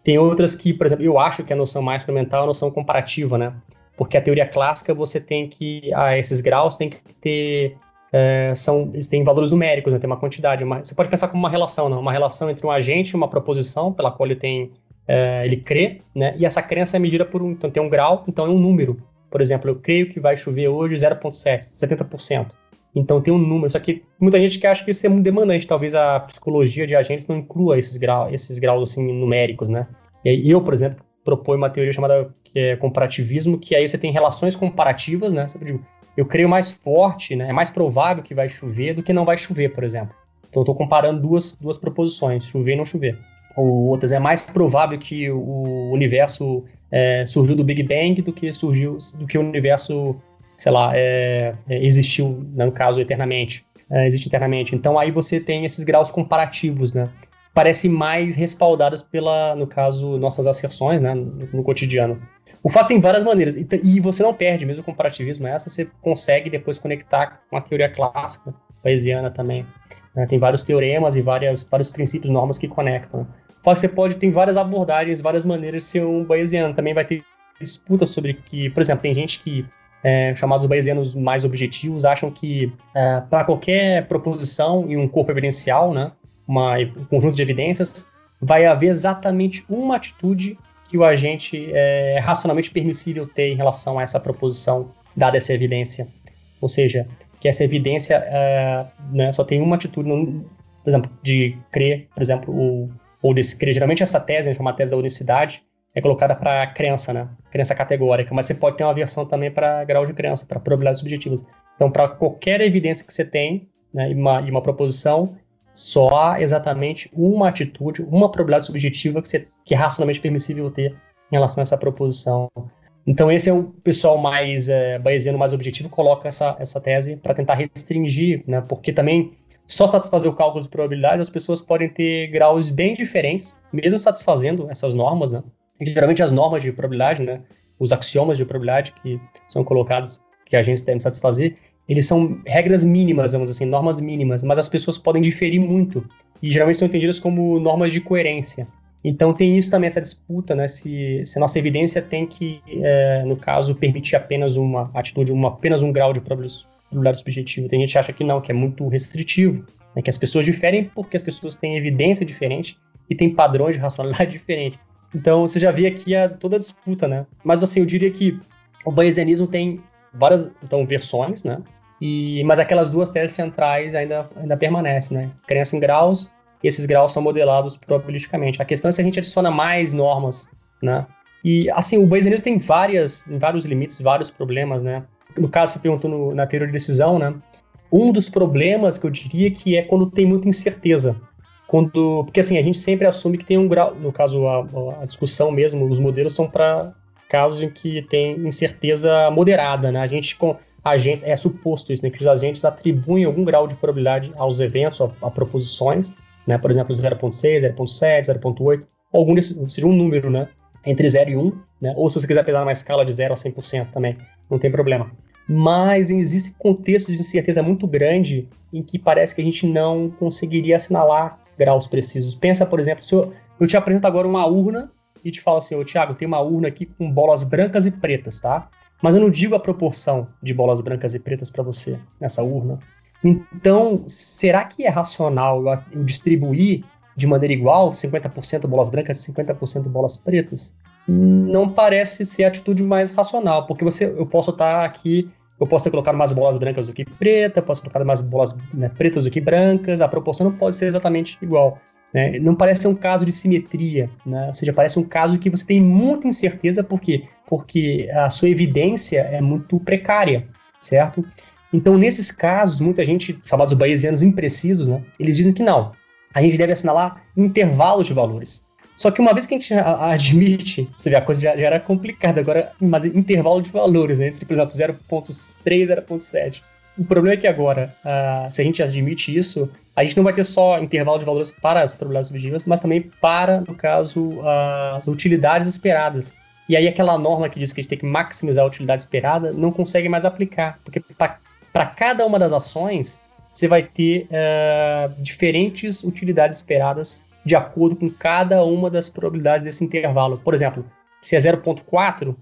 Tem outras que, por exemplo, eu acho que a noção mais fundamental é a noção comparativa, né? Porque a teoria clássica você tem que, a esses graus tem que ter, é, são, têm valores numéricos, né? tem uma quantidade. Uma, você pode pensar como uma relação, não? Uma relação entre um agente e uma proposição pela qual ele tem, é, ele crê, né? E essa crença é medida por um, então tem um grau, então é um número. Por exemplo, eu creio que vai chover hoje 0,7, 70%. Então tem um número, só que muita gente que acha que isso é muito demandante, talvez a psicologia de agentes não inclua esses graus, esses graus assim numéricos, né? E eu, por exemplo, proponho uma teoria chamada que é comparativismo, que aí você tem relações comparativas, né? Você digo, eu creio mais forte, né? É mais provável que vai chover do que não vai chover, por exemplo. Então eu estou comparando duas, duas proposições, chover e não chover. Ou outras, é mais provável que o universo é, surgiu do Big Bang do que surgiu do que o universo, sei lá, é, é, existiu, né, no caso, eternamente. É, existe eternamente. Então aí você tem esses graus comparativos, né? Parecem mais respaldados pela, no caso, nossas asserções, né, no, no cotidiano. O fato tem várias maneiras, e, e, você não perde, mesmo o comparativismo essa, você consegue depois conectar com a teoria clássica, bayesiana também. Né? Tem vários teoremas e várias, vários princípios, normas que conectam. Você pode, tem várias abordagens, várias maneiras de ser um bayesiano. Também vai ter disputa sobre que, por exemplo, tem gente que, é, chamados bayesianos mais objetivos, acham que é, para qualquer proposição em um corpo evidencial, né, uma, um conjunto de evidências, vai haver exatamente uma atitude que o agente é racionalmente permissível ter em relação a essa proposição, dada essa evidência. Ou seja, que essa evidência é, né, só tem uma atitude, por exemplo, de crer, por exemplo, ou, ou de crer. Geralmente essa tese, né, chamada tese da unicidade, é colocada para crença, né? Crença categórica, mas você pode ter uma versão também para grau de crença, para probabilidades subjetivas. Então, para qualquer evidência que você tem, né, e, uma, e uma proposição, só há exatamente uma atitude, uma probabilidade subjetiva que, você, que é racionalmente permissível ter em relação a essa proposição. Então esse é o pessoal mais é, bayesiano, mais objetivo, coloca essa, essa tese para tentar restringir, né? Porque também só satisfazer o cálculo de probabilidades, as pessoas podem ter graus bem diferentes, mesmo satisfazendo essas normas, né? Geralmente as normas de probabilidade, né? Os axiomas de probabilidade que são colocados, que a gente deve satisfazer, eles são regras mínimas, vamos dizer assim, normas mínimas, mas as pessoas podem diferir muito e geralmente são entendidas como normas de coerência. Então tem isso também, essa disputa, né? Se, se a nossa evidência tem que, é, no caso, permitir apenas uma atitude, uma, apenas um grau de probabilidade subjetiva. Tem gente que acha que não, que é muito restritivo, né? que as pessoas diferem porque as pessoas têm evidência diferente e têm padrões de racionalidade (laughs) diferentes. Então você já vê aqui a, toda a disputa, né? Mas assim, eu diria que o bayesianismo tem várias então, versões, né? E, mas aquelas duas teses centrais ainda, ainda permanecem, né? Crença em graus, e esses graus são modelados probabilisticamente. A questão é se a gente adiciona mais normas, né? E, assim, o Bayesianismo tem várias, vários limites, vários problemas, né? No caso, você perguntou no, na teoria de decisão, né? Um dos problemas que eu diria que é quando tem muita incerteza. Quando, porque, assim, a gente sempre assume que tem um grau, no caso, a, a discussão mesmo, os modelos são para casos em que tem incerteza moderada, né? A gente com agentes, é suposto isso, né, que os agentes atribuem algum grau de probabilidade aos eventos, a, a proposições, né? Por exemplo, 0.6, 0.7, 0.8, algum desse, seja um número, né? Entre 0 e 1, né? Ou se você quiser pesar numa escala de 0 a 100% também, não tem problema. Mas existe contextos de incerteza muito grande em que parece que a gente não conseguiria assinalar graus precisos. Pensa, por exemplo, se eu, eu te apresento agora uma urna e te falo assim, ô Thiago, tem uma urna aqui com bolas brancas e pretas, tá? Mas eu não digo a proporção de bolas brancas e pretas para você nessa urna. Então, será que é racional eu distribuir de maneira igual 50% bolas brancas e 50% bolas pretas? Não parece ser a atitude mais racional, porque você, eu posso estar aqui, eu posso ter colocado mais bolas brancas do que preta, posso colocar mais bolas né, pretas do que brancas, a proporção não pode ser exatamente igual. Né? Não parece ser um caso de simetria, né? ou seja, parece um caso que você tem muita incerteza, por quê? Porque a sua evidência é muito precária, certo? Então, nesses casos, muita gente, chamados bayesianos imprecisos, né, eles dizem que não. A gente deve assinalar intervalos de valores. Só que uma vez que a gente admite, você vê, a coisa já, já era complicada, agora, mas intervalo de valores, né, entre, por exemplo, 0.3 e 0.7. O problema é que agora, uh, se a gente admite isso, a gente não vai ter só intervalo de valores para as probabilidades subjetivas, mas também para, no caso, uh, as utilidades esperadas. E aí aquela norma que diz que a gente tem que maximizar a utilidade esperada não consegue mais aplicar, porque para para cada uma das ações, você vai ter uh, diferentes utilidades esperadas de acordo com cada uma das probabilidades desse intervalo. Por exemplo, se é 0.4, uh,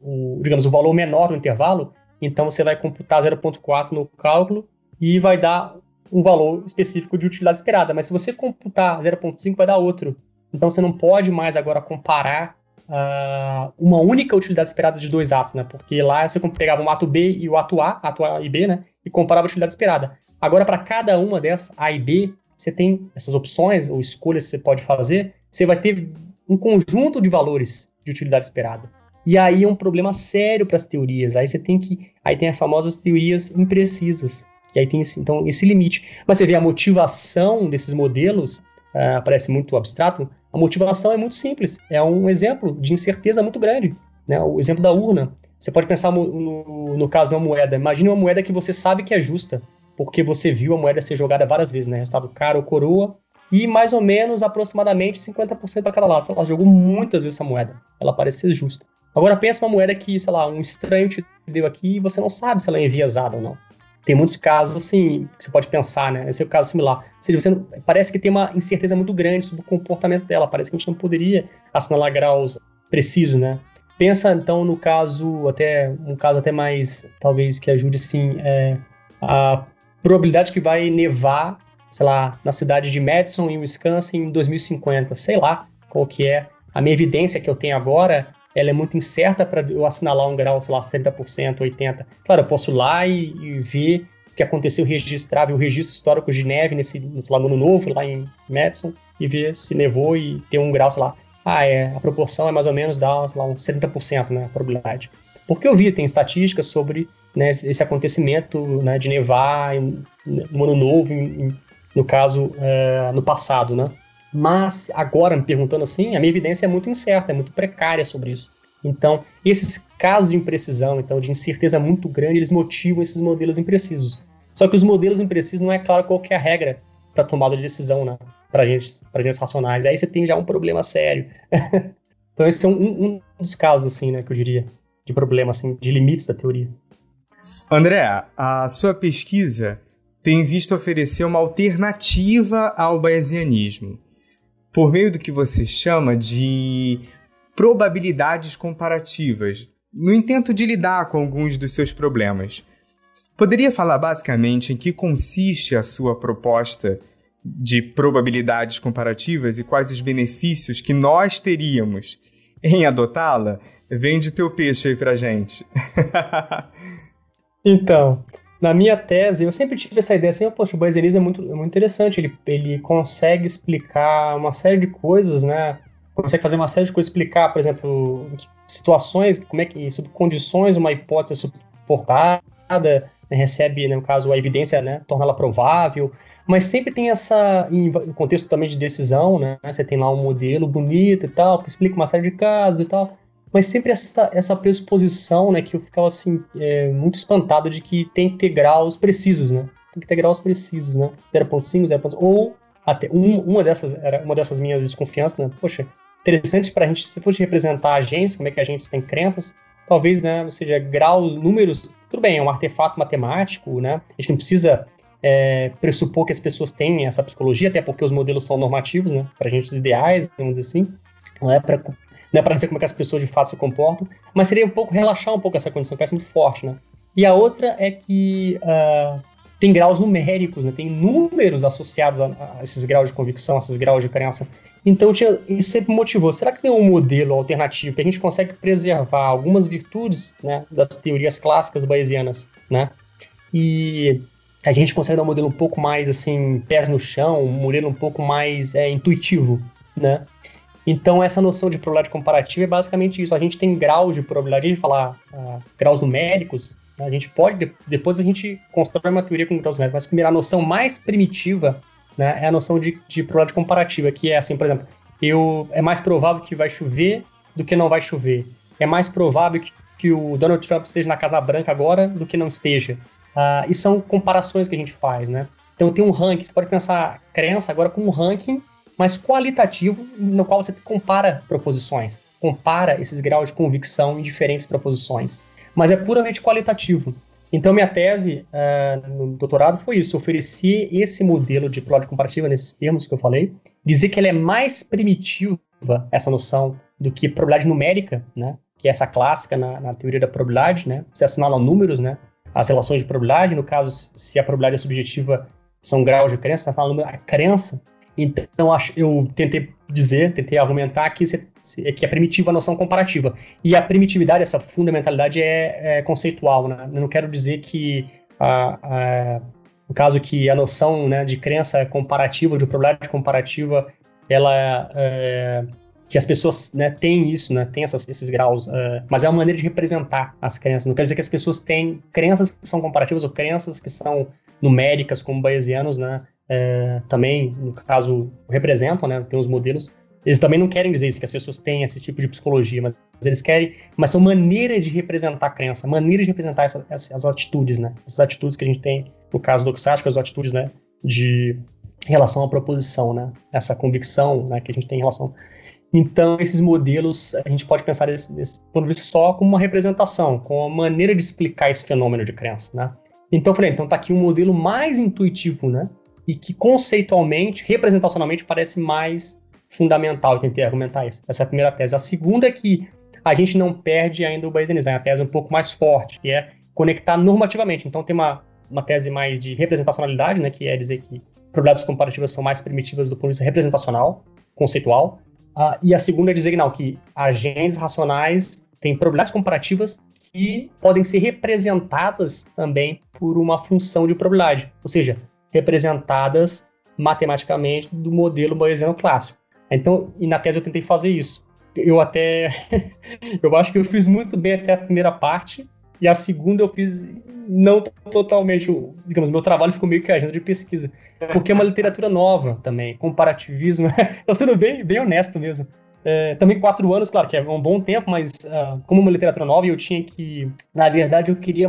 o, digamos, o valor menor do intervalo, então você vai computar 0.4 no cálculo e vai dar um valor específico de utilidade esperada. Mas se você computar 0.5, vai dar outro. Então você não pode mais agora comparar uh, uma única utilidade esperada de dois atos, né? Porque lá você pegava o ato B e o ato A, ato A e B, né? E comparava a utilidade esperada. Agora, para cada uma dessas, A e B, você tem essas opções ou escolhas que você pode fazer, você vai ter um conjunto de valores de utilidade esperada. E aí é um problema sério para as teorias. Aí você tem que. Aí tem as famosas teorias imprecisas. Que aí tem esse, então esse limite. Mas você vê a motivação desses modelos, uh, parece muito abstrato, a motivação é muito simples. É um exemplo de incerteza muito grande. Né? O exemplo da urna. Você pode pensar no, no, no caso de uma moeda. Imagine uma moeda que você sabe que é justa, porque você viu a moeda ser jogada várias vezes, né? Resultado cara ou coroa, e mais ou menos, aproximadamente, 50% para cada lado. Ela jogou muitas vezes essa moeda. Ela parece ser justa. Agora pensa uma moeda que, sei lá, um estranho te deu aqui e você não sabe se ela é enviesada ou não. Tem muitos casos assim que você pode pensar, né? Esse é o caso similar. Ou seja, você não, parece que tem uma incerteza muito grande sobre o comportamento dela. Parece que a gente não poderia assinalar graus precisos, né? Pensa então no caso até um caso até mais talvez que ajude assim é, a probabilidade que vai nevar, sei lá, na cidade de Madison em Wisconsin em 2050, sei lá qual que é. A minha evidência que eu tenho agora ela é muito incerta para eu assinalar um grau, sei lá, 70%, 80%. Claro, eu posso ir lá e, e ver o que aconteceu, registrar, ver o registro histórico de neve nesse, no ano novo, lá em Madison, e ver se nevou e ter um grau, sei lá. Ah, é, a proporção é mais ou menos, dá, sei lá, uns 70%, né, a probabilidade. Porque eu vi, tem estatísticas sobre né, esse acontecimento né, de nevar no ano novo, em, no caso, é, no passado, né? Mas agora, me perguntando assim, a minha evidência é muito incerta, é muito precária sobre isso. Então, esses casos de imprecisão, então, de incerteza muito grande, eles motivam esses modelos imprecisos. Só que os modelos imprecisos não é claro qual é a regra para tomada de decisão, né? Para gente, para agentes racionais. Aí você tem já um problema sério. (laughs) então, esse é um, um, dos casos, assim, né, que eu diria, de problema, assim, de limites da teoria. André, a sua pesquisa tem visto oferecer uma alternativa ao bayesianismo por meio do que você chama de probabilidades comparativas, no intento de lidar com alguns dos seus problemas. Poderia falar basicamente em que consiste a sua proposta de probabilidades comparativas e quais os benefícios que nós teríamos em adotá-la? Vende teu peixe aí pra gente. (laughs) então, na minha tese, eu sempre tive essa ideia assim, poxa, o Bayesianismo é muito, é muito interessante, ele, ele consegue explicar uma série de coisas, né? Consegue fazer uma série de coisas, explicar, por exemplo, situações, como é que, sob condições uma hipótese é suportada, né, recebe, né, no caso, a evidência, né, torná-la provável, mas sempre tem essa, em contexto também de decisão, né, você tem lá um modelo bonito e tal, que explica uma série de casos e tal, mas sempre essa, essa pressuposição, né, que eu ficava assim, é, muito espantado de que tem que ter graus precisos, né? Tem que ter graus precisos, né? 0.5, 0.5, ou até um, uma dessas era uma dessas minhas desconfianças, né? Poxa, interessante para a gente, se fosse representar agentes, como é que a gente tem crenças, talvez, né, seja, graus, números, tudo bem, é um artefato matemático, né? A gente não precisa é, pressupor que as pessoas têm essa psicologia, até porque os modelos são normativos, né? Para agentes ideais, vamos dizer assim. Não é para não é para dizer como é que as pessoas de fato se comportam, mas seria um pouco relaxar um pouco essa condição, que parece muito forte, né? E a outra é que uh, tem graus numéricos, né? tem números associados a, a, esses graus de convicção, a esses graus de crença. Então tinha, isso sempre motivou. Será que tem um modelo alternativo que a gente consegue preservar algumas virtudes né, das teorias clássicas bayesianas, né? E a gente consegue dar um modelo um pouco mais assim, pés no chão, um modelo um pouco mais é, intuitivo, né? Então, essa noção de probabilidade comparativa é basicamente isso. A gente tem graus de probabilidade, a gente falar uh, graus numéricos, né? a gente pode, depois a gente constrói uma teoria com graus numéricos, mas primeiro, a noção mais primitiva né, é a noção de, de probabilidade comparativa, que é assim, por exemplo, eu, é mais provável que vai chover do que não vai chover. É mais provável que, que o Donald Trump esteja na Casa Branca agora do que não esteja. Uh, e são comparações que a gente faz, né? Então tem um ranking, você pode pensar crença agora como um ranking mas qualitativo, no qual você compara proposições, compara esses graus de convicção em diferentes proposições. Mas é puramente qualitativo. Então, minha tese uh, no doutorado foi isso: oferecer esse modelo de probabilidade comparativa, nesses termos que eu falei, dizer que ela é mais primitiva, essa noção, do que probabilidade numérica, né? que é essa clássica na, na teoria da probabilidade, né? Você assinala números, né? As relações de probabilidade, no caso, se a probabilidade é subjetiva, são graus de crença, você assinala a crença então, eu tentei dizer, tentei argumentar que, é que é primitiva a noção comparativa. E a primitividade, essa fundamentalidade é, é conceitual. Né? Eu não quero dizer que, a, a, no caso que a noção né, de crença comparativa, de probabilidade comparativa, ela é, que as pessoas né, têm isso, né, têm essas, esses graus, uh, mas é uma maneira de representar as crenças. Não quer dizer que as pessoas têm crenças que são comparativas ou crenças que são numéricas, como bayesianos, né, uh, também, no caso, representam, né, tem os modelos. Eles também não querem dizer isso, que as pessoas têm esse tipo de psicologia, mas eles querem, mas são maneiras de representar a crença, maneiras de representar essa, essas atitudes, né, essas atitudes que a gente tem, no caso do Oxático, as atitudes, né, de relação à proposição, né, essa convicção, né, que a gente tem em relação então, esses modelos, a gente pode pensar desse, desse ponto de só como uma representação, como uma maneira de explicar esse fenômeno de crença, né? Então, eu falei, então tá aqui um modelo mais intuitivo, né? E que conceitualmente, representacionalmente, parece mais fundamental. Eu tentei argumentar isso. Essa é a primeira tese. A segunda é que a gente não perde ainda o Bayesian design, a tese é um pouco mais forte, que é conectar normativamente. Então, tem uma, uma tese mais de representacionalidade, né? Que é dizer que probabilidades comparativas são mais primitivas do ponto de vista representacional, conceitual, Uh, e a segunda é dizer não, que agentes racionais têm probabilidades comparativas que podem ser representadas também por uma função de probabilidade, ou seja, representadas matematicamente do modelo bayesiano clássico. Então, e na tese eu tentei fazer isso. Eu até, (laughs) eu acho que eu fiz muito bem até a primeira parte, e a segunda eu fiz não totalmente, digamos, meu trabalho ficou meio que agenda de pesquisa, porque é uma literatura nova também, comparativismo. (laughs) Estou sendo bem, bem honesto mesmo. É, também quatro anos, claro que é um bom tempo, mas uh, como uma literatura nova, eu tinha que, na verdade, eu queria,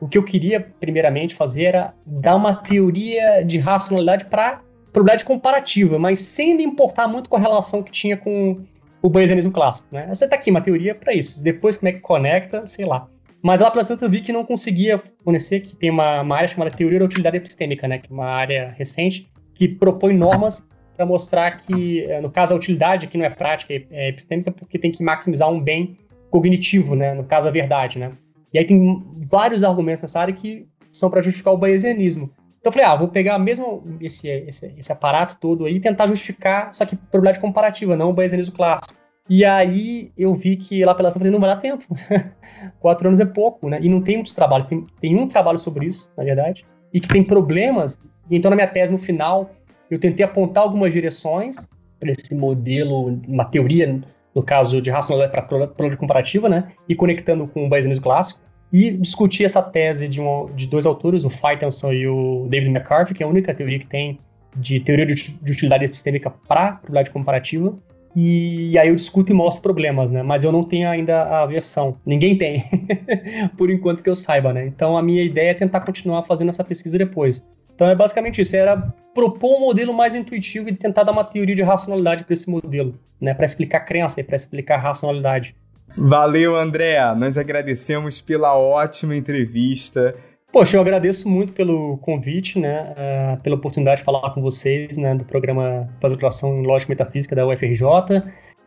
o que eu queria primeiramente fazer era dar uma teoria de racionalidade para probabilidade comparativa, mas sem me importar muito com a relação que tinha com o bayesianismo clássico. Né? Você está aqui, uma teoria para isso. Depois, como é que conecta, sei lá. Mas lá para tanto eu vi que não conseguia fornecer, que tem uma, uma, área chamada Teoria da Utilidade Epistêmica, né, que é uma área recente, que propõe normas para mostrar que, eh, no caso, a utilidade que não é prática, é epistêmica, porque tem que maximizar um bem cognitivo, né, no caso, a verdade. Né. E aí tem vários argumentos nessa área que são para justificar o bayesianismo. Então eu falei, ah, vou pegar mesmo esse, esse, esse aparato todo aí e tentar justificar, só que probabilidade comparativa, não o bayesianismo clássico. E aí eu vi que lá pela Santa não vai dar tempo. (laughs) Quatro anos é pouco, né? E não tem muitos trabalhos. Tem, tem um trabalho sobre isso, na verdade, e que tem problemas. E então, na minha tese, no final, eu tentei apontar algumas direções para esse modelo, uma teoria, no caso de racionalidade para probabilidade comparativa, né? E conectando com o Bayesianismo clássico. E discuti essa tese de, um, de dois autores, o Feitenson e o David McCarthy, que é a única teoria que tem de teoria de utilidade epistêmica para probabilidade comparativa. E aí eu discuto e mostro problemas, né? Mas eu não tenho ainda a versão. Ninguém tem, (laughs) por enquanto que eu saiba, né? Então a minha ideia é tentar continuar fazendo essa pesquisa depois. Então é basicamente isso, era propor um modelo mais intuitivo e tentar dar uma teoria de racionalidade para esse modelo, né? Para explicar crença e para explicar racionalidade. Valeu, André. Nós agradecemos pela ótima entrevista. Poxa, eu agradeço muito pelo convite, né, uh, pela oportunidade de falar com vocês, né, do programa Pós-Graduação em Lógica e Metafísica da UFRJ.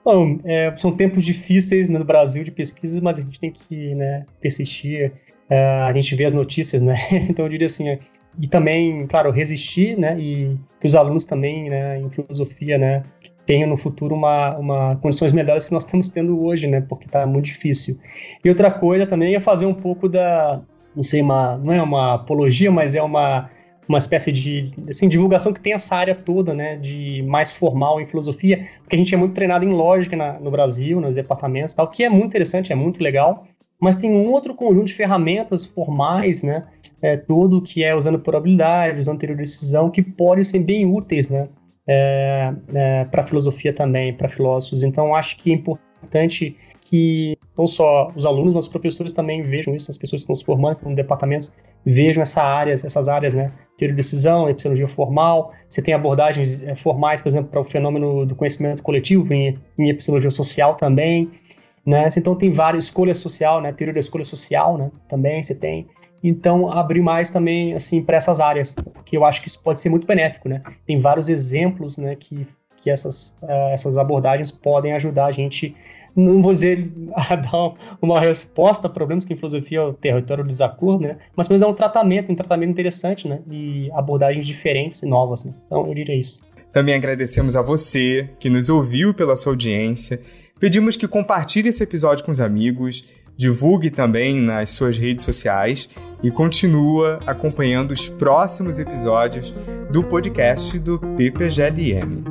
Bom, é, são tempos difíceis né, no Brasil de pesquisas, mas a gente tem que né, persistir. Uh, a gente vê as notícias, né? (laughs) Então eu diria assim, e também, claro, resistir, né? E que os alunos também, né, em filosofia, né, tenham no futuro uma, uma condições melhores que nós estamos tendo hoje, né? Porque está muito difícil. E outra coisa também é fazer um pouco da não sei, uma, não é uma apologia, mas é uma, uma espécie de assim, divulgação que tem essa área toda, né, de mais formal em filosofia, porque a gente é muito treinado em lógica na, no Brasil, nos departamentos tal, que é muito interessante, é muito legal, mas tem um outro conjunto de ferramentas formais, né, é, todo que é usando probabilidade, usando teoria de decisão, que podem ser bem úteis, né, é, é, para filosofia também, para filósofos. Então, acho que é importante que não só os alunos, mas os professores também vejam isso, as pessoas que estão se formando, estão no departamentos, vejam essa área, essas áreas, né? Teoria de decisão, epistemologia formal, você tem abordagens é, formais, por exemplo, para o fenômeno do conhecimento coletivo, em, em epistemologia social também, né? Então tem várias, escolha social, né? Teoria da escolha social, né? Também você tem. Então, abrir mais também, assim, para essas áreas, porque eu acho que isso pode ser muito benéfico, né? Tem vários exemplos, né, que, que essas, uh, essas abordagens podem ajudar a gente não vou dizer (laughs) a dar uma resposta a problemas que em filosofia é o território do desacordo, né? Mas pelo menos é um tratamento, um tratamento interessante, né? E abordagens diferentes e novas, né? Então eu diria isso. Também agradecemos a você que nos ouviu pela sua audiência. Pedimos que compartilhe esse episódio com os amigos, divulgue também nas suas redes sociais e continua acompanhando os próximos episódios do podcast do PPGLM.